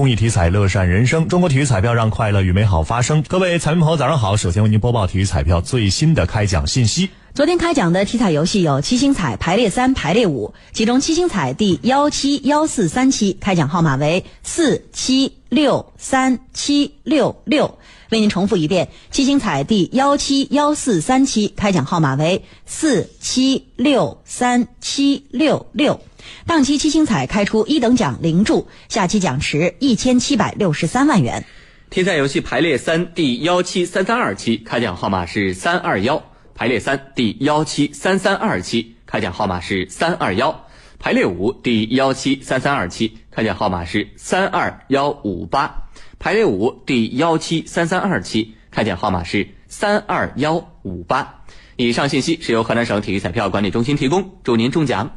公益体彩，乐善人生。中国体育彩票让快乐与美好发生。各位彩民朋友，早上好！首先为您播报体育彩票最新的开奖信息。昨天开奖的体彩游戏有七星彩排列三、排列五，其中七星彩第幺七幺四三期开奖号码为四七六三七六六。为您重复一遍，七星彩第幺七幺四三期开奖号码为四七六三七六六。当期七星彩开出一等奖零注，下期奖池一千七百六十三万元。体彩游戏排列三第幺七三三二期开奖号码是三二幺，排列三第幺七三三二期开奖号码是三二幺，排列五第幺七三三二期开奖号码是三二幺五八。排列五第幺七三三二期开奖号码是三二幺五八。以上信息是由河南省体育彩票管理中心提供，祝您中奖。